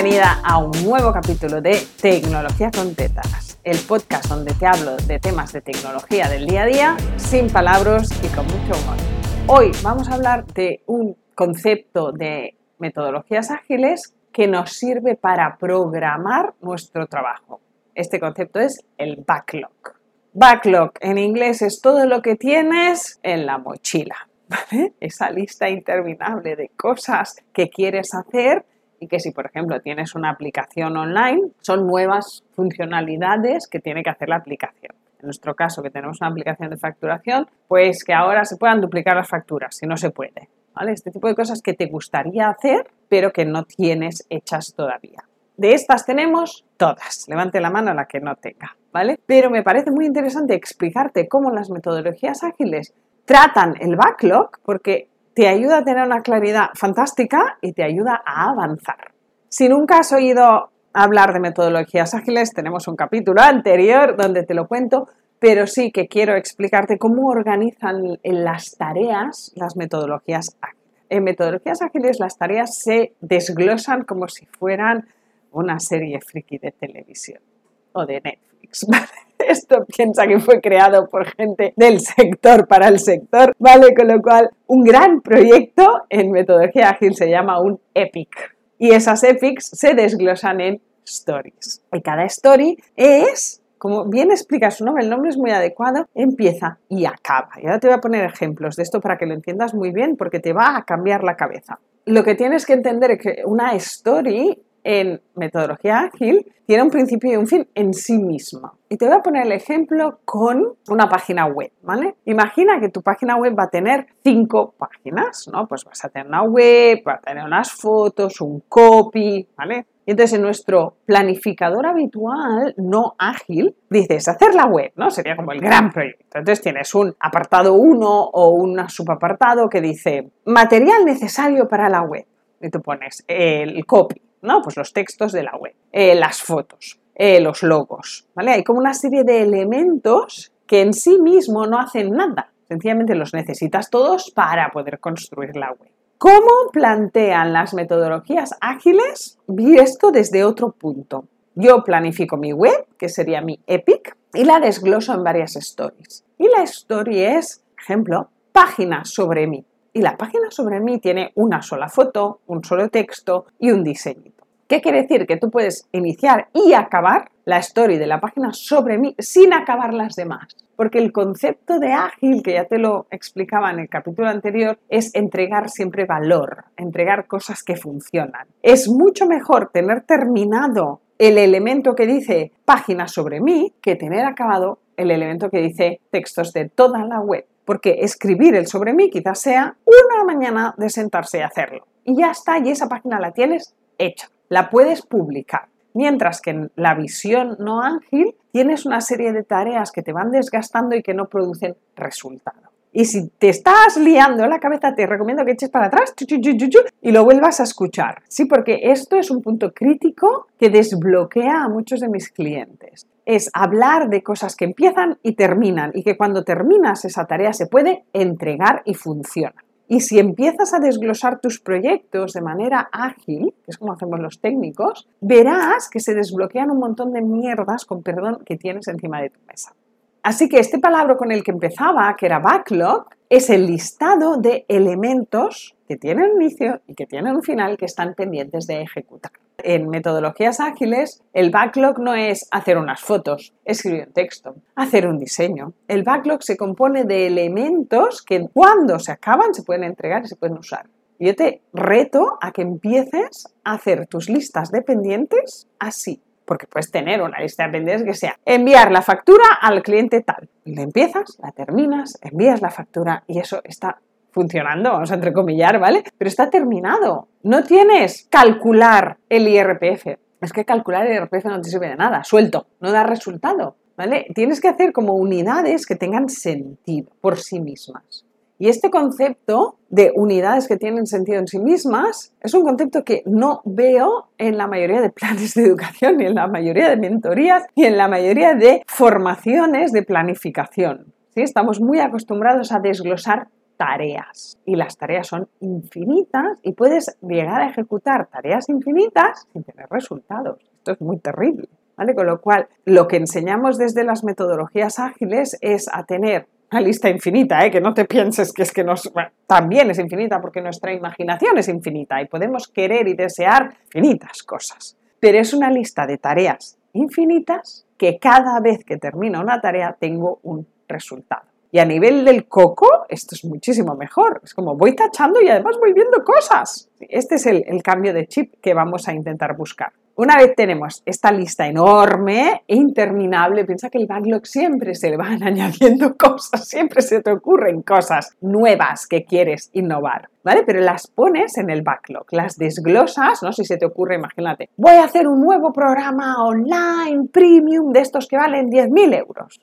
bienvenida a un nuevo capítulo de Tecnología con Tetas, el podcast donde te hablo de temas de tecnología del día a día, sin palabras y con mucho humor. Hoy vamos a hablar de un concepto de metodologías ágiles que nos sirve para programar nuestro trabajo. Este concepto es el backlog. Backlog en inglés es todo lo que tienes en la mochila. Esa lista interminable de cosas que quieres hacer y que si, por ejemplo, tienes una aplicación online, son nuevas funcionalidades que tiene que hacer la aplicación. En nuestro caso, que tenemos una aplicación de facturación, pues que ahora se puedan duplicar las facturas, si no se puede. ¿vale? Este tipo de cosas que te gustaría hacer, pero que no tienes hechas todavía. De estas tenemos todas. Levante la mano la que no tenga, ¿vale? Pero me parece muy interesante explicarte cómo las metodologías ágiles tratan el backlog, porque te ayuda a tener una claridad fantástica y te ayuda a avanzar. Si nunca has oído hablar de metodologías ágiles, tenemos un capítulo anterior donde te lo cuento, pero sí que quiero explicarte cómo organizan las tareas las metodologías ágiles. En metodologías ágiles las tareas se desglosan como si fueran una serie friki de televisión o de Netflix. Esto piensa que fue creado por gente del sector para el sector, ¿vale? Con lo cual, un gran proyecto en metodología ágil se llama un epic. Y esas epics se desglosan en stories. Y cada story es como bien explica su nombre, el nombre es muy adecuado, empieza y acaba. Y ahora te voy a poner ejemplos de esto para que lo entiendas muy bien porque te va a cambiar la cabeza. Lo que tienes que entender es que una story en metodología ágil tiene un principio y un fin en sí misma. Y te voy a poner el ejemplo con una página web, ¿vale? Imagina que tu página web va a tener cinco páginas, ¿no? Pues vas a tener una web, va a tener unas fotos, un copy, ¿vale? Y entonces en nuestro planificador habitual, no ágil, dices hacer la web, ¿no? Sería como el gran proyecto. Entonces tienes un apartado 1 o un subapartado que dice material necesario para la web. Y tú pones el copy, ¿no? Pues los textos de la web, eh, las fotos, eh, los logos, ¿vale? Hay como una serie de elementos que en sí mismo no hacen nada. Sencillamente los necesitas todos para poder construir la web. ¿Cómo plantean las metodologías ágiles? Vi esto desde otro punto. Yo planifico mi web, que sería mi epic, y la desgloso en varias stories. Y la story es, ejemplo, páginas sobre mí. Y la página sobre mí tiene una sola foto, un solo texto y un diseño. ¿Qué quiere decir? Que tú puedes iniciar y acabar la story de la página sobre mí sin acabar las demás. Porque el concepto de ágil, que ya te lo explicaba en el capítulo anterior, es entregar siempre valor, entregar cosas que funcionan. Es mucho mejor tener terminado el elemento que dice página sobre mí que tener acabado el elemento que dice textos de toda la web. Porque escribir el sobre mí quizás sea una mañana de sentarse y hacerlo. Y ya está, y esa página la tienes hecha la puedes publicar. Mientras que en la visión no ágil tienes una serie de tareas que te van desgastando y que no producen resultado. Y si te estás liando la cabeza, te recomiendo que eches para atrás y lo vuelvas a escuchar. Sí, porque esto es un punto crítico que desbloquea a muchos de mis clientes. Es hablar de cosas que empiezan y terminan y que cuando terminas esa tarea se puede entregar y funciona. Y si empiezas a desglosar tus proyectos de manera ágil, que es como hacemos los técnicos, verás que se desbloquean un montón de mierdas, con perdón, que tienes encima de tu mesa. Así que este palabra con el que empezaba, que era backlog, es el listado de elementos que tienen un inicio y que tienen un final que están pendientes de ejecutar. En metodologías ágiles, el backlog no es hacer unas fotos, escribir un texto, hacer un diseño. El backlog se compone de elementos que cuando se acaban se pueden entregar y se pueden usar. Yo te reto a que empieces a hacer tus listas de pendientes así, porque puedes tener una lista de pendientes que sea enviar la factura al cliente tal. Le empiezas, la terminas, envías la factura y eso está funcionando, vamos a entrecomillar, ¿vale? Pero está terminado. No tienes calcular el IRPF. Es que calcular el IRPF no te sirve de nada, suelto, no da resultado, ¿vale? Tienes que hacer como unidades que tengan sentido por sí mismas. Y este concepto de unidades que tienen sentido en sí mismas es un concepto que no veo en la mayoría de planes de educación, ni en la mayoría de mentorías, ni en la mayoría de formaciones de planificación. ¿Sí? Estamos muy acostumbrados a desglosar tareas. Y las tareas son infinitas y puedes llegar a ejecutar tareas infinitas sin tener resultados. Esto es muy terrible. ¿Vale? Con lo cual, lo que enseñamos desde las metodologías ágiles es a tener una lista infinita, ¿eh? que no te pienses que es que nos, también es infinita porque nuestra imaginación es infinita y podemos querer y desear infinitas cosas. Pero es una lista de tareas infinitas que cada vez que termino una tarea tengo un resultado. Y a nivel del coco, esto es muchísimo mejor. Es como voy tachando y además voy viendo cosas. Este es el cambio de chip que vamos a intentar buscar. Una vez tenemos esta lista enorme e interminable, piensa que el backlog siempre se le van añadiendo cosas, siempre se te ocurren cosas nuevas que quieres innovar, ¿vale? Pero las pones en el backlog, las desglosas, ¿no? Si se te ocurre, imagínate, voy a hacer un nuevo programa online premium de estos que valen 10.000 euros,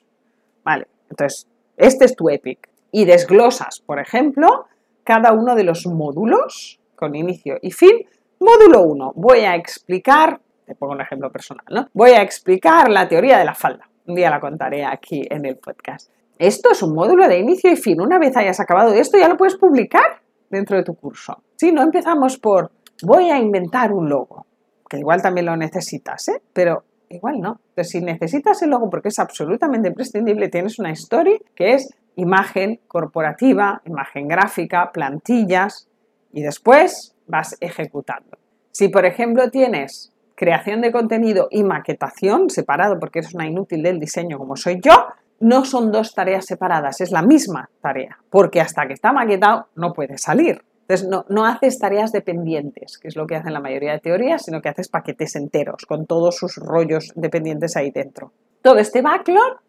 ¿vale? Entonces, este es tu Epic. Y desglosas, por ejemplo, cada uno de los módulos con inicio y fin. Módulo 1, voy a explicar te pongo un ejemplo personal, ¿no? Voy a explicar la teoría de la falda. Un día la contaré aquí en el podcast. Esto es un módulo de inicio y fin. Una vez hayas acabado esto, ya lo puedes publicar dentro de tu curso. Si no empezamos por voy a inventar un logo, que igual también lo necesitas, ¿eh? pero igual no. Pero si necesitas el logo porque es absolutamente imprescindible, tienes una story que es imagen corporativa, imagen gráfica, plantillas y después vas ejecutando. Si por ejemplo tienes creación de contenido y maquetación separado, porque es una inútil del diseño como soy yo, no son dos tareas separadas, es la misma tarea, porque hasta que está maquetado no puede salir. Entonces, no, no, haces tareas dependientes, que es lo que hacen la mayoría de teorías, sino que haces paquetes enteros, con todos sus rollos dependientes ahí dentro. Todo este backlog,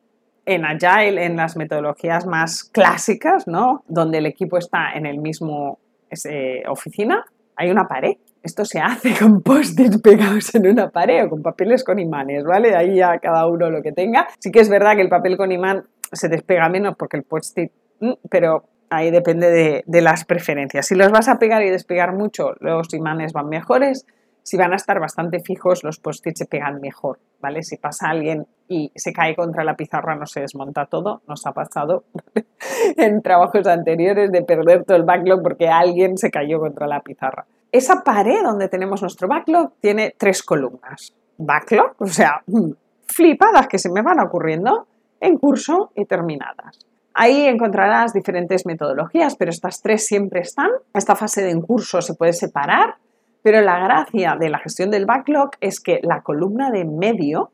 en Agile, en las metodologías más clásicas, ¿no? Donde el equipo está en el mismo eh, oficina, hay una pared esto se hace con post-its pegados en una pared o con papeles con imanes, ¿vale? Ahí ya cada uno lo que tenga. Sí que es verdad que el papel con imán se despega menos porque el post-it, mm, pero ahí depende de, las preferencias. Si los vas a pegar y despegar mucho, los imanes van mejores. Si van a estar bastante fijos, los post-its se pegan mejor, ¿vale? Si pasa alguien y se cae contra la pizarra, no se desmonta todo. Nos ha pasado en trabajos anteriores de perder todo el backlog porque alguien se cayó contra la pizarra. Esa pared donde tenemos nuestro backlog tiene tres columnas. Backlog, o sea, mm, flipadas que se me van ocurriendo en curso y terminadas. Ahí encontrarás diferentes metodologías, pero estas tres siempre están. Esta fase de en curso se puede separar, pero la gracia de la gestión del backlog es que la columna de medio,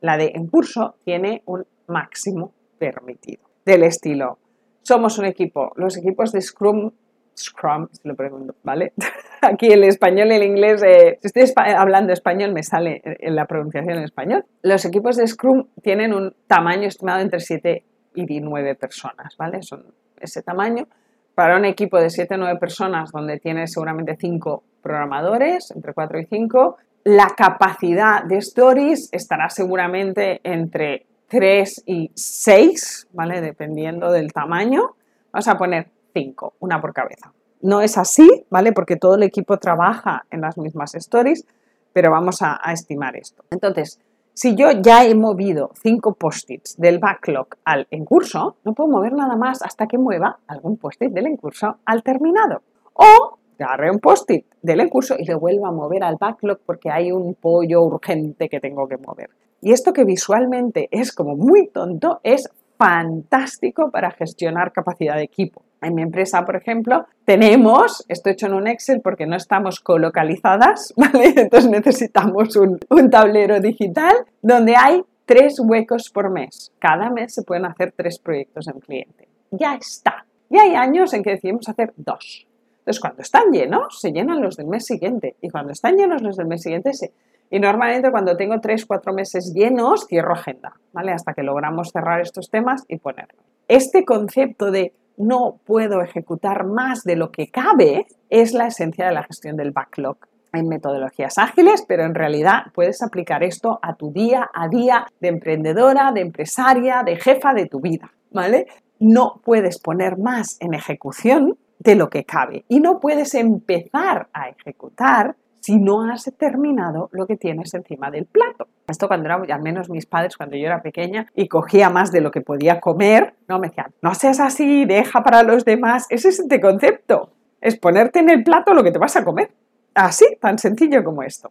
la de en curso, tiene un máximo permitido. Del estilo, somos un equipo, los equipos de Scrum Scrum, si lo pregunto, ¿vale? Aquí el español y el inglés, eh, si estoy hablando español, me sale en la pronunciación en español. Los equipos de Scrum tienen un tamaño estimado entre 7 y 9 personas, ¿vale? Son ese tamaño. Para un equipo de 7 o 9 personas, donde tienes seguramente 5 programadores, entre 4 y 5, la capacidad de stories estará seguramente entre 3 y 6, ¿vale? Dependiendo del tamaño. Vamos a poner cinco, una por cabeza. No es así, ¿vale? Porque todo el equipo trabaja en las mismas stories, pero vamos a, estimar esto. Entonces, si yo ya he movido cinco post-its del backlog al en curso, no puedo mover nada más hasta que mueva algún post-it del en curso al terminado. O agarre un post-it del en curso y lo vuelvo a mover al backlog porque hay un pollo urgente que tengo que mover. Y esto que visualmente es como muy tonto es fantástico para gestionar capacidad de equipo. En mi empresa, por ejemplo, tenemos, esto hecho en un Excel porque no estamos colocalizadas, ¿vale? Entonces necesitamos un, tablero digital donde hay tres huecos por mes. Cada mes se pueden hacer tres proyectos en cliente. Ya está. Y hay años en que decidimos hacer dos. Entonces, cuando están llenos, se llenan los del mes siguiente. Y cuando están llenos los del mes siguiente, se... Y normalmente cuando tengo tres, cuatro meses llenos, cierro agenda, ¿vale? Hasta que logramos cerrar estos temas y ponerlos. Este concepto de no puedo ejecutar más de lo que cabe es la esencia de la gestión del backlog. Hay metodologías ágiles, pero en realidad puedes aplicar esto a tu día a día de emprendedora, de empresaria, de jefa de tu vida, ¿vale? No puedes poner más en ejecución de lo que cabe y no puedes empezar a ejecutar si no has terminado lo que tienes encima del plato. Esto cuando era, al menos mis padres, cuando yo era pequeña y cogía más de lo que podía comer, no me decían, no seas así, deja para los demás. Ese es este concepto. Es ponerte en el plato lo que te vas a comer. Así, tan sencillo como esto.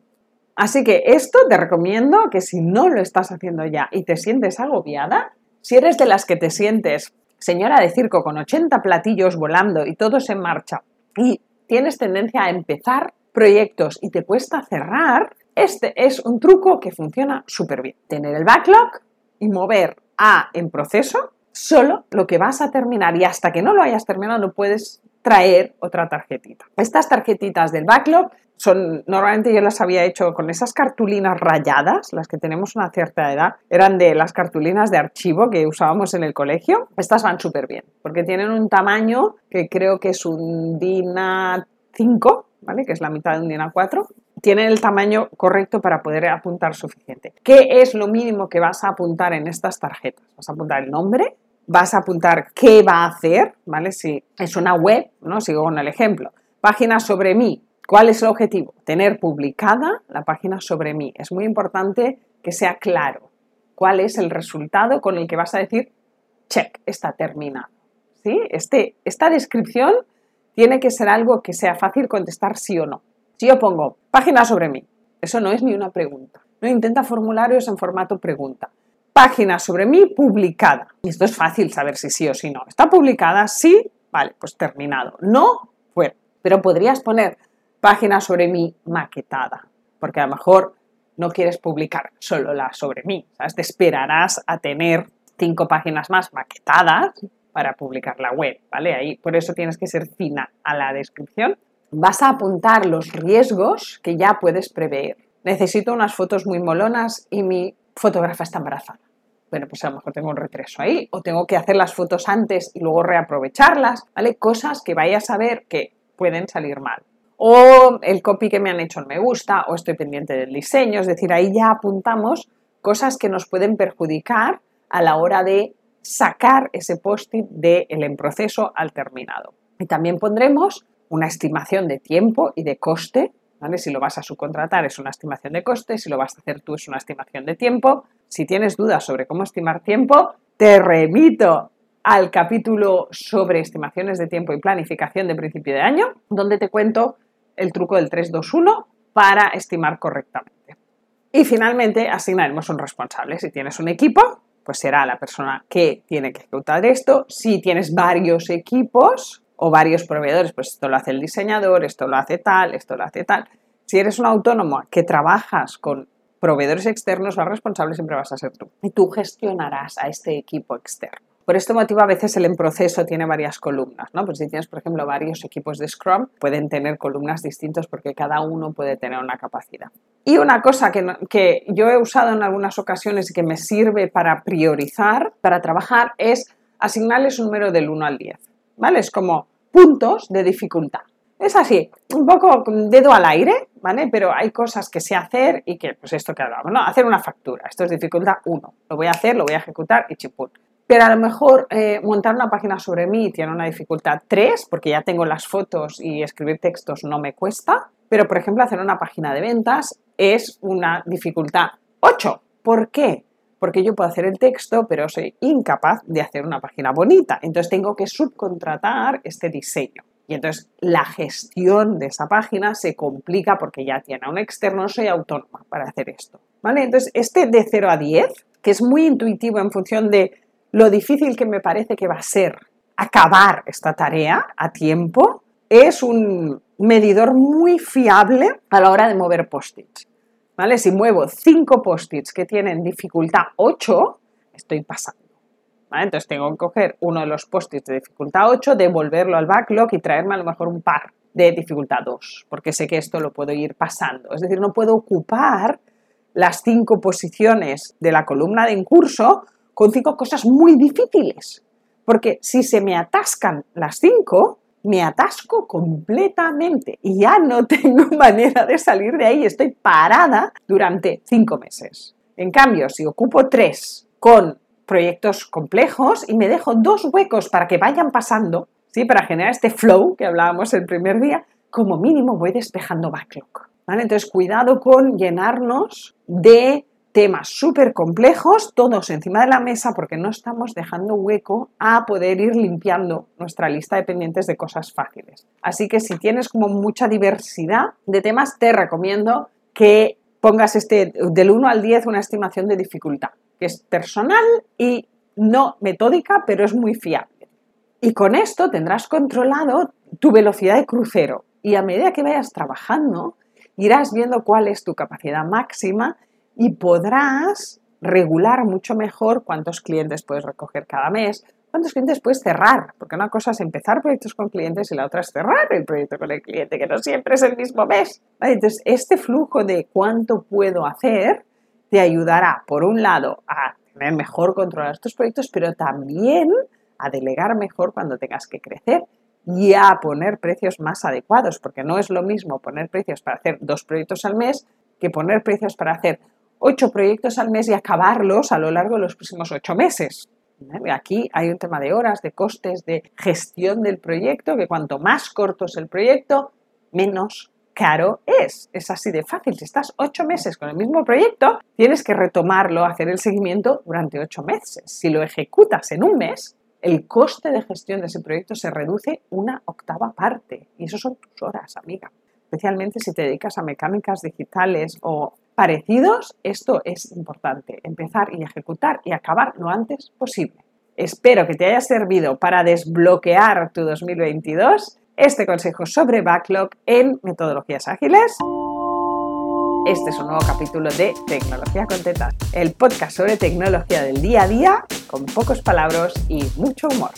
Así que esto te recomiendo que si no lo estás haciendo ya y te sientes agobiada, si eres de las que te sientes señora de circo con 80 platillos volando y todos en marcha y tienes tendencia a empezar proyectos y te cuesta cerrar, este es un truco que funciona súper bien. Tener el backlog y mover a en proceso solo lo que vas a terminar y hasta que no lo hayas terminado puedes traer otra tarjetita. Estas tarjetitas del backlog son, normalmente yo las había hecho con esas cartulinas rayadas, las que tenemos una cierta edad, eran de las cartulinas de archivo que usábamos en el colegio. Estas van súper bien, porque tienen un tamaño que creo que es un DIN A5, ¿vale? Que es la mitad de un DIN A4. Tienen el tamaño correcto para poder apuntar suficiente. ¿Qué es lo mínimo que vas a apuntar en estas tarjetas? Vas a apuntar el nombre, vas a apuntar qué va a hacer, ¿vale? Si es una web, ¿no? Sigo con el ejemplo. Página sobre mí. ¿Cuál es el objetivo? Tener publicada la página sobre mí. Es muy importante que sea claro cuál es el resultado con el que vas a decir, check, está terminado. ¿Sí? Este, esta descripción tiene que ser algo que sea fácil contestar sí o no. Si yo pongo página sobre mí, eso no es ni una pregunta. No intenta formularios en formato pregunta página sobre mí publicada. Y esto es fácil saber si sí o si no. ¿Está publicada? Sí, vale, pues terminado. No, bueno. Pero podrías poner página sobre mí maquetada, porque a lo mejor no quieres publicar solo la sobre mí. ¿sabes? Te esperarás a tener cinco páginas más maquetadas para publicar la web, ¿vale? Ahí, por eso tienes que ser fina a la descripción. Vas a apuntar los riesgos que ya puedes prever. Necesito unas fotos muy molonas y mi fotógrafa está embarazada. Bueno, pues a lo mejor tengo un retraso ahí, o tengo que hacer las fotos antes y luego reaprovecharlas, ¿vale? Cosas que vayas a ver que pueden salir mal. O el copy que me han hecho no me gusta, o estoy pendiente del diseño, es decir, ahí ya apuntamos cosas que nos pueden perjudicar a la hora de sacar ese post-it del en proceso al terminado. Y también pondremos una estimación de tiempo y de coste si lo vas a subcontratar es una estimación de coste, si lo vas a hacer tú es una estimación de tiempo. Si tienes dudas sobre cómo estimar tiempo, te remito al capítulo sobre estimaciones de tiempo y planificación de principio de año, donde te cuento el truco del 321 para estimar correctamente. Y finalmente asignaremos un responsable. Si tienes un equipo, pues será la persona que tiene que ejecutar esto. Si tienes varios equipos, o varios proveedores, pues esto lo hace el diseñador, esto lo hace tal, esto lo hace tal. Si eres un autónomo que trabajas con proveedores externos, la responsable siempre vas a ser tú. Y tú gestionarás a este equipo externo. Por este motivo, a veces el en proceso tiene varias columnas, ¿no? Pues si tienes, por ejemplo, varios equipos de Scrum, pueden tener columnas distintas porque cada uno puede tener una capacidad. Y una cosa que, que yo he usado en algunas ocasiones y que me sirve para priorizar, para trabajar, es asignarles un número del 1 al 10. ¿Vale? Es como, puntos de dificultad. Es así, un poco dedo al aire, ¿vale? Pero hay cosas que sé hacer y que, pues esto que hablamos, ¿no? Hacer una factura, esto es dificultad 1. Lo voy a hacer, lo voy a ejecutar y chiput. Pero a lo mejor eh, montar una página sobre mí tiene una dificultad 3, porque ya tengo las fotos y escribir textos no me cuesta. Pero, por ejemplo, hacer una página de ventas es una dificultad 8. ¿Por qué? porque yo puedo hacer el texto, pero soy incapaz de hacer una página bonita. Entonces tengo que subcontratar este diseño. Y entonces la gestión de esa página se complica porque ya tiene a un externo, soy autónoma para hacer esto. ¿Vale? Entonces, este de 0 a 10, que es muy intuitivo en función de lo difícil que me parece que va a ser acabar esta tarea a tiempo, es un medidor muy fiable a la hora de mover post-its. ¿vale? Si muevo 5 post-its que tienen dificultad 8, estoy pasando. Entonces tengo que coger uno de los post-its de dificultad 8, devolverlo al backlog y traerme a lo mejor un par de dificultad 2, porque sé que esto lo puedo ir pasando. Es decir, no puedo ocupar las 5 posiciones de la columna de en curso con 5 cosas muy difíciles. Porque si se me atascan las 5, me atasco completamente y ya no tengo manera de salir de ahí. Estoy parada durante cinco meses. En cambio, si ocupo tres con proyectos complejos y me dejo dos huecos para que vayan pasando, ¿sí? para generar este flow que hablábamos el primer día, como mínimo voy despejando backlog. Entonces, cuidado con llenarnos de temas súper complejos, todos encima de la mesa, porque no estamos dejando hueco a poder ir limpiando nuestra lista de pendientes de cosas fáciles. Así que si tienes como mucha diversidad de temas, te recomiendo que pongas este del 1 al 10 una estimación de dificultad, que es personal y no metódica, pero es muy fiable. Y con esto tendrás controlado tu velocidad de crucero. Y a medida que vayas trabajando, irás viendo cuál es tu capacidad máxima y podrás regular mucho mejor cuántos clientes puedes recoger cada mes, cuántos clientes puedes cerrar, porque una cosa es empezar proyectos con clientes y la otra es cerrar el proyecto con el cliente, que no siempre es el mismo mes. Entonces, este flujo de cuánto puedo hacer te ayudará, por un lado, a tener mejor control de estos proyectos, pero también a delegar mejor cuando tengas que crecer y a poner precios más adecuados, porque no es lo mismo poner precios para hacer dos proyectos al mes que poner precios para hacer ocho proyectos al mes y acabarlos a lo largo de los próximos ocho meses. Aquí hay un tema de horas, de costes, de gestión del proyecto, que cuanto más corto es el proyecto, menos caro es. Es así de fácil. Si estás ocho meses con el mismo proyecto, tienes que retomarlo, hacer el seguimiento durante ocho meses. Si lo ejecutas en un mes, el coste de gestión de ese proyecto se reduce una octava parte. Y eso son tus horas, amiga. Especialmente si te dedicas a mecánicas digitales o parecidos, esto es importante, empezar y ejecutar y acabar lo antes posible. Espero que te haya servido para desbloquear tu 2022 este consejo sobre backlog en metodologías ágiles. Este es un nuevo capítulo de Tecnología con Tetas, el podcast sobre tecnología del día a día con pocos palabras y mucho humor.